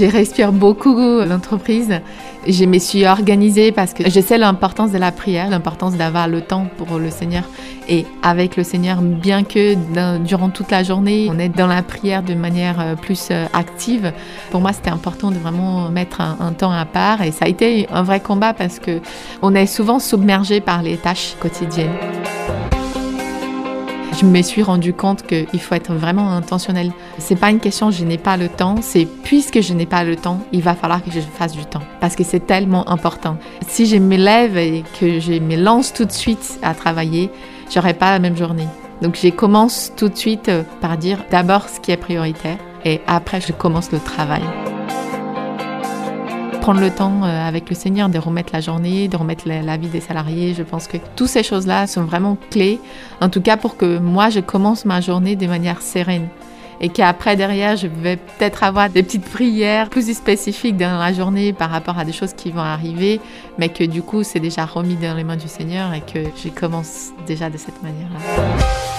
Je respire beaucoup l'entreprise. Je me suis organisée parce que je sais l'importance de la prière, l'importance d'avoir le temps pour le Seigneur. Et avec le Seigneur, bien que durant toute la journée, on est dans la prière de manière euh, plus euh, active, pour moi, c'était important de vraiment mettre un, un, temps à part. Et ça a été un vrai combat parce que on est souvent submergé par les tâches quotidiennes je me suis rendu compte qu'il faut être vraiment intentionnel. C'est pas une question je n'ai pas le temps, c'est puisque je n'ai pas le temps, il va falloir que je fasse du temps parce que c'est tellement important. Si je me lève et que je me lance tout de suite à travailler, j'aurai pas la même journée. Donc je commence tout de suite euh, par dire d'abord ce qui est prioritaire et après je commence le travail prendre le temps euh, avec le Seigneur de remettre la journée, de remettre la, vie des salariés. Je pense que toutes ces choses-là sont vraiment clés, en tout cas pour que moi, je commence ma journée de manière sereine. Et qu'après, derrière, je vais peut-être avoir des petites prières plus spécifiques dans la journée par rapport à des choses qui vont arriver, mais que du coup, c'est déjà remis dans les mains du Seigneur et que je commence déjà de cette manière-là.